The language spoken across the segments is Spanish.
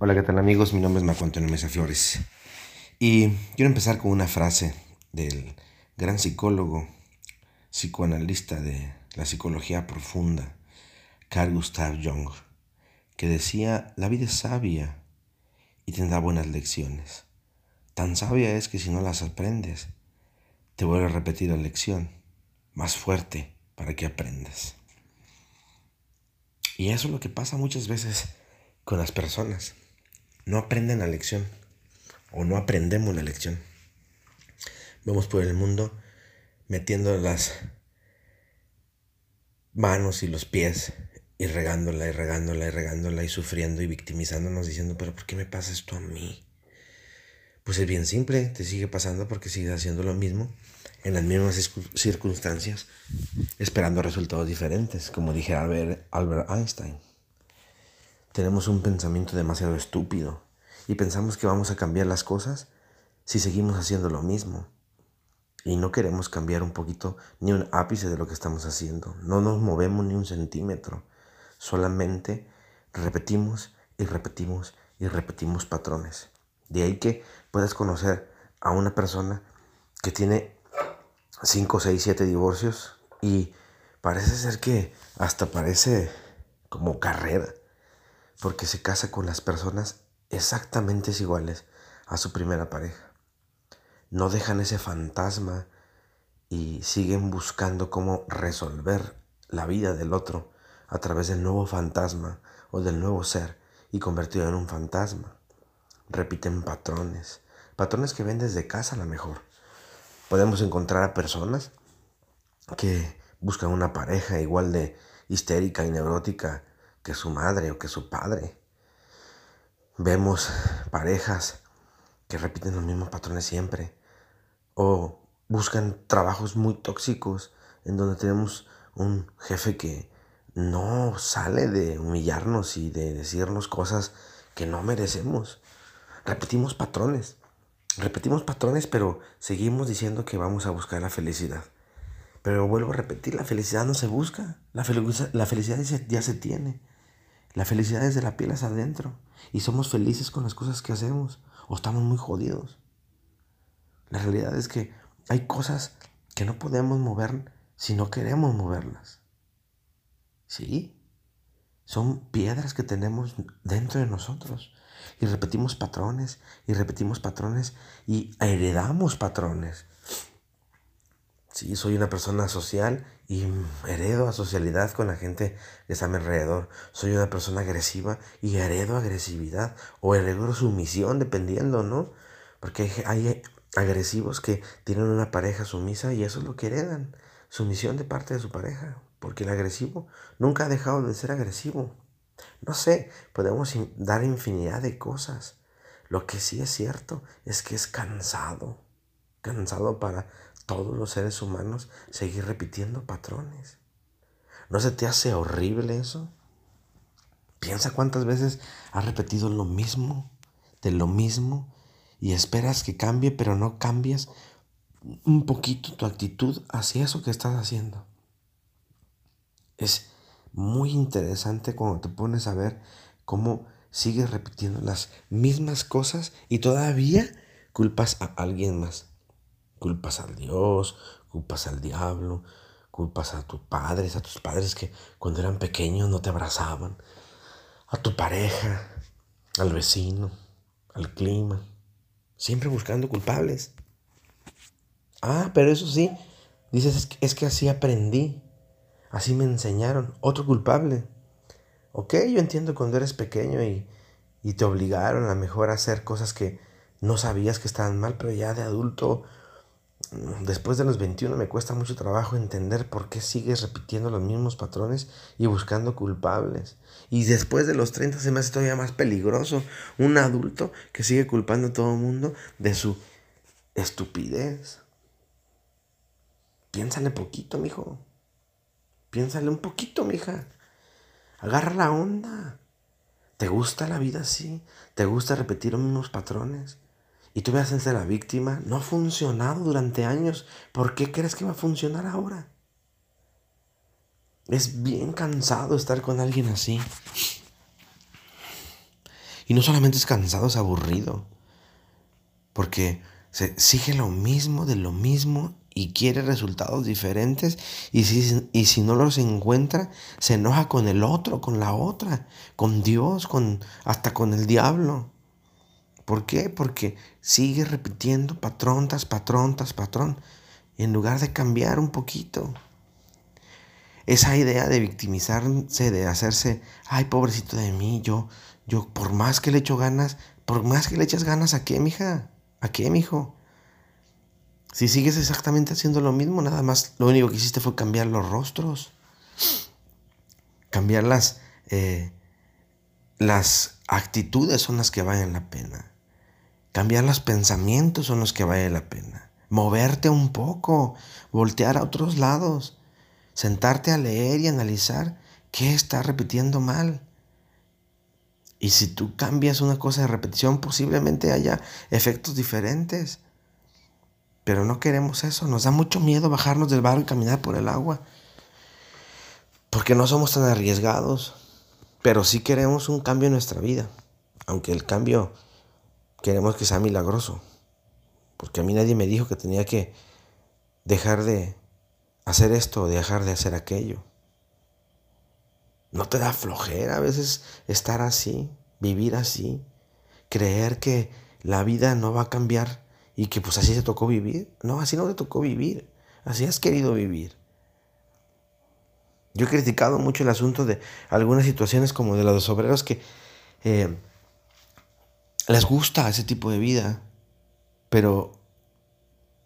Hola, ¿qué tal amigos? Mi nombre es Marco Antonio Mesa Flores. Y quiero empezar con una frase del gran psicólogo, psicoanalista de la psicología profunda, Carl Gustav Jung, que decía, la vida es sabia y tendrá buenas lecciones. Tan sabia es que si no las aprendes, te vuelve a repetir la lección, más fuerte para que aprendas. Y eso es lo que pasa muchas veces con las personas no aprenden la lección o no aprendemos la lección. Vamos por el mundo metiendo las manos y los pies y regándola y regándola y regándola y sufriendo y victimizándonos diciendo, pero ¿por qué me pasa esto a mí? Pues es bien simple, te sigue pasando porque sigues haciendo lo mismo en las mismas circunstancias, esperando resultados diferentes, como dije Albert, Albert Einstein tenemos un pensamiento demasiado estúpido y pensamos que vamos a cambiar las cosas si seguimos haciendo lo mismo. Y no queremos cambiar un poquito ni un ápice de lo que estamos haciendo. No nos movemos ni un centímetro. Solamente repetimos y repetimos y repetimos patrones. De ahí que puedas conocer a una persona que tiene 5, 6, 7 divorcios y parece ser que hasta parece como carrera porque se casa con las personas exactamente iguales a su primera pareja. No dejan ese fantasma y siguen buscando cómo resolver la vida del otro a través del nuevo fantasma o del nuevo ser y convertido en un fantasma. Repiten patrones, patrones que ven desde casa a lo mejor. Podemos encontrar a personas que buscan una pareja igual de histérica y neurótica que su madre o que su padre. Vemos parejas que repiten los mismos patrones siempre o buscan trabajos muy tóxicos en donde tenemos un jefe que no sale de humillarnos y de decirnos cosas que no merecemos. Repetimos patrones, repetimos patrones, pero seguimos diciendo que vamos a buscar la felicidad. Pero vuelvo a repetir, la felicidad no se busca, la, la felicidad ya se tiene. La felicidad es de la piel adentro. Y somos felices con las cosas que hacemos. O estamos muy jodidos. La realidad es que hay cosas que no podemos mover si no queremos moverlas. ¿Sí? Son piedras que tenemos dentro de nosotros. Y repetimos patrones y repetimos patrones y heredamos patrones. Sí, soy una persona social y heredo a socialidad con la gente que está a mi alrededor. Soy una persona agresiva y heredo agresividad o heredo sumisión, dependiendo, ¿no? Porque hay, agresivos que tienen una pareja sumisa y eso es lo que heredan. Sumisión de parte de su pareja. Porque el agresivo nunca ha dejado de ser agresivo. No sé, podemos dar infinidad de cosas. Lo que sí es cierto es que es cansado. Cansado para todos los seres humanos seguir repitiendo patrones. ¿No se te hace horrible eso? Piensa cuántas veces has repetido lo mismo, de lo mismo, y esperas que cambie, pero no cambias un poquito tu actitud hacia eso que estás haciendo. Es muy interesante cuando te pones a ver cómo sigues repitiendo las mismas cosas y todavía culpas a alguien más. Culpas al Dios, culpas al diablo, culpas a tus padres, a tus padres que cuando eran pequeños no te abrazaban, a tu pareja, al vecino, al clima, siempre buscando culpables. Ah, pero eso sí, dices, es que, así aprendí, así me enseñaron, otro culpable. Ok, yo entiendo cuando eres pequeño y, y te obligaron a mejor a hacer cosas que no sabías que estaban mal, pero ya de adulto después de los 21 me cuesta mucho trabajo entender por qué sigues repitiendo los mismos patrones y buscando culpables. Y después de los 30 se me hace todavía más peligroso un adulto que sigue culpando a todo el mundo de su estupidez. Piénsale poquito, mijo. Piénsale un poquito, mija. Agarra la onda. ¿Te gusta la vida así? ¿Te gusta repetir los mismos patrones? Y tú veas ser la víctima, no ha funcionado durante años. ¿Por qué crees que va a funcionar ahora? Es bien cansado estar con alguien así. Y no solamente es cansado, es aburrido. Porque se sigue lo mismo de lo mismo y quiere resultados diferentes. Y si, y si no los encuentra, se enoja con el otro, con la otra, con Dios, con, hasta con el diablo. ¿Por qué? Porque sigue repitiendo patrón tras patrón tras patrón, en lugar de cambiar un poquito. Esa idea de victimizarse, de hacerse, ay, pobrecito de mí, yo, yo, por más que le echo ganas, por más que le echas ganas, ¿a qué, mija? ¿A qué, mijo? Si sigues exactamente haciendo lo mismo, nada más lo único que hiciste fue cambiar los rostros, cambiar las, eh, las actitudes son las que valen la pena. Cambiar los pensamientos son los que vale la pena. Moverte un poco, voltear a otros lados, sentarte a leer y analizar qué está repitiendo mal. Y si tú cambias una cosa de repetición, posiblemente haya efectos diferentes. Pero no queremos eso. Nos da mucho miedo bajarnos del barro y caminar por el agua. Porque no somos tan arriesgados. Pero sí queremos un cambio en nuestra vida. Aunque el cambio queremos que sea milagroso. Porque a mí nadie me dijo que tenía que dejar de hacer esto o dejar de hacer aquello. ¿No te da flojera a veces estar así, vivir así, creer que la vida no va a cambiar y que pues así se tocó vivir? No, así no te tocó vivir, así has querido vivir. Yo he criticado mucho el asunto de algunas situaciones como de los obreros que eh, les gusta ese tipo de vida, pero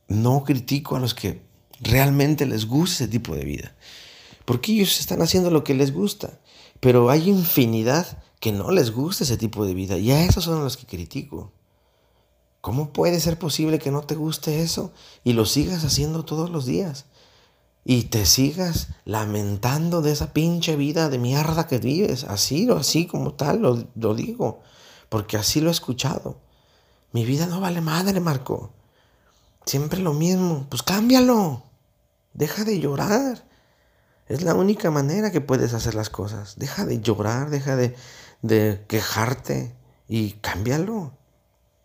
no critico a los que realmente les gusta ese tipo de vida, porque ellos están haciendo lo que les gusta, pero hay infinidad que no les gusta ese tipo de vida y a esos son los que critico. ¿Cómo puede ser posible que no te guste eso y lo sigas haciendo todos los días? Y te sigas lamentando de esa pinche vida de mierda que vives, así o así como tal, lo, lo digo porque así lo he escuchado. Mi vida no vale madre, Marco. Siempre lo mismo. Pues cámbialo. Deja de llorar. Es la única manera que puedes hacer las cosas. Deja de llorar, deja de, de quejarte y cámbialo.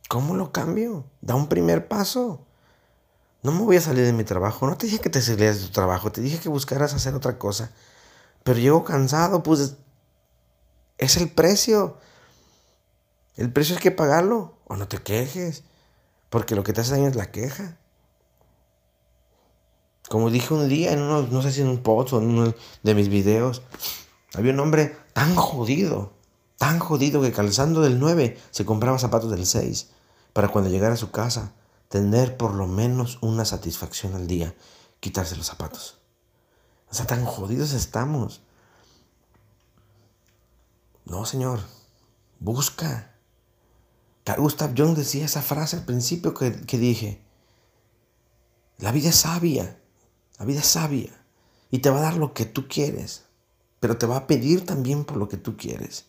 ¿Cómo lo cambio? Da un primer paso. No me voy a salir de mi trabajo. No te dije que te salieras de tu trabajo. Te dije que buscaras hacer otra cosa. Pero llego cansado, pues es el precio. El precio hay que pagarlo o no te quejes, porque lo que te hace daño es la queja. Como dije un día en uno, no sé si en un post o en uno de mis videos, había un hombre tan jodido, tan jodido que calzando del 9 se compraba zapatos del 6 para cuando llegara a su casa tener por lo menos una satisfacción al día, quitarse los zapatos. O sea, tan jodidos estamos. No, señor, busca. Carl Gustav Jung decía esa frase al principio que, dije. La vida es sabia, la vida es sabia y te va a dar lo que tú quieres, pero te va a pedir también por lo que tú quieres.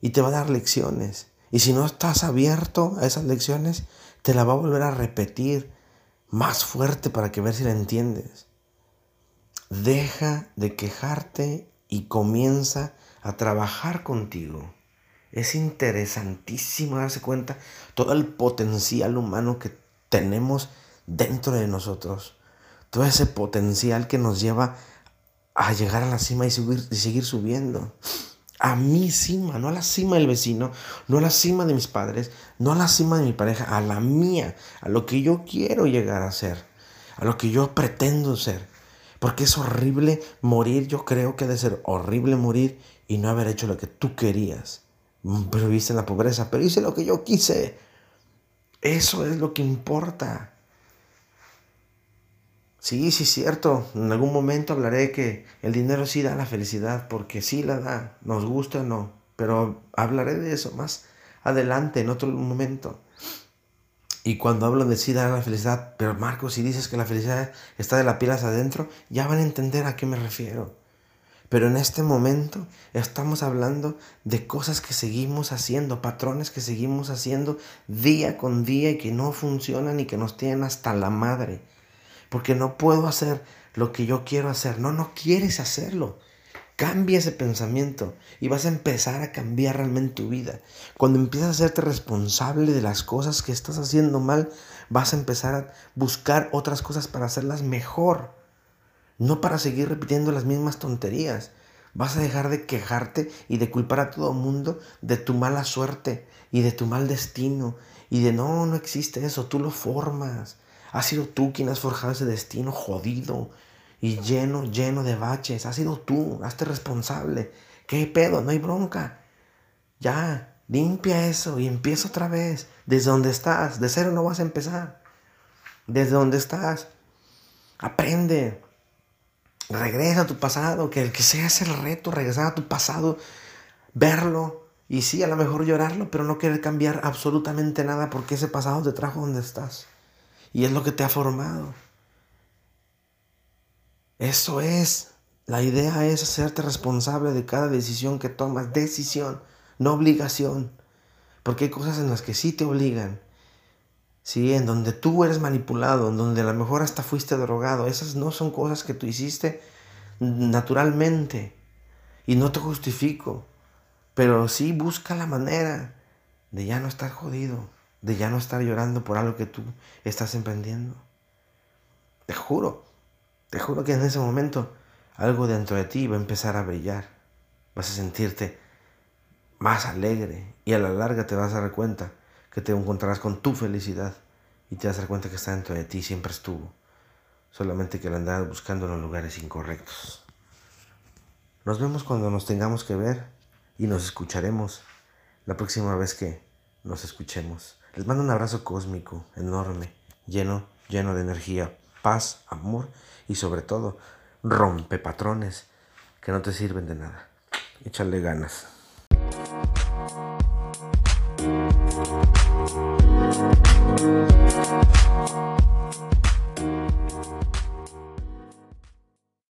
Y te va a dar lecciones. Y si no estás abierto a esas lecciones, te la va a volver a repetir más fuerte para que ver si la entiendes. Deja de quejarte y comienza a trabajar contigo. Es interesantísimo darse cuenta todo el potencial humano que tenemos dentro de nosotros. Todo ese potencial que nos lleva a llegar a la cima y seguir, y seguir subiendo. A mi cima, no a la cima del vecino, no a la cima de mis padres, no a la cima de mi pareja, a la mía, a lo que yo quiero llegar a ser, a lo que yo pretendo ser. Porque es horrible morir, yo creo que ha de ser horrible morir y no haber hecho lo que tú querías. Mm, pero viviste en la pobreza, pero hice lo que yo quise. Eso es lo que importa. Sí, sí, cierto. En algún momento hablaré que el dinero sí da la felicidad, porque sí la da, nos gusta o no. Pero hablaré de eso más adelante, en otro momento. Y cuando hablo de sí da la felicidad, pero Marco, si dices que la felicidad está de la piel adentro, ya van a entender a qué me refiero. Pero en este momento estamos hablando de cosas que seguimos haciendo, patrones que seguimos haciendo día con día y que no funcionan y que nos tienen hasta la madre. Porque no puedo hacer lo que yo quiero hacer. No, no quieres hacerlo. Cambia ese pensamiento y vas a empezar a cambiar realmente tu vida. Cuando empiezas a hacerte responsable de las cosas que estás haciendo mal, vas a empezar a buscar otras cosas para hacerlas mejor. No para seguir repitiendo las mismas tonterías. Vas a dejar de quejarte y de culpar a todo mundo de tu mala suerte y de tu mal destino y de no, no existe eso, tú lo formas. Has sido tú quien has forjado ese destino jodido y lleno, lleno de baches. Has sido tú, hazte responsable. ¿Qué pedo? No hay bronca. Ya, limpia eso y empieza otra vez. Desde donde estás, de cero no vas a empezar. Desde donde estás, aprende. Regresa a tu pasado, que el que sea el reto, regresar a tu pasado, verlo y sí, a lo mejor llorarlo, pero no querer cambiar absolutamente nada porque ese pasado te trajo donde estás y es lo que te ha formado. Eso es. La idea es hacerte responsable de cada decisión que tomas. Decisión, no obligación. Porque hay cosas en las que sí te obligan. Sí, en donde tú eres manipulado, en donde a lo mejor hasta fuiste drogado. Esas no son cosas que tú hiciste naturalmente. Y no te justifico. Pero sí busca la manera de ya no estar jodido, de ya no estar llorando por algo que tú estás emprendiendo. Te juro, te juro que en ese momento algo dentro de ti va a empezar a brillar. Vas a sentirte más alegre y a la larga te vas a dar cuenta te encontrarás con tu felicidad y te vas a dar cuenta que está dentro de ti, siempre estuvo, solamente que la andabas buscando en los lugares incorrectos. Nos vemos cuando nos tengamos que ver y nos escucharemos la próxima vez que nos escuchemos. Les mando un abrazo cósmico, enorme, lleno, lleno de energía, paz, amor y sobre todo rompe patrones que no te sirven de nada. Échale ganas. Thank you.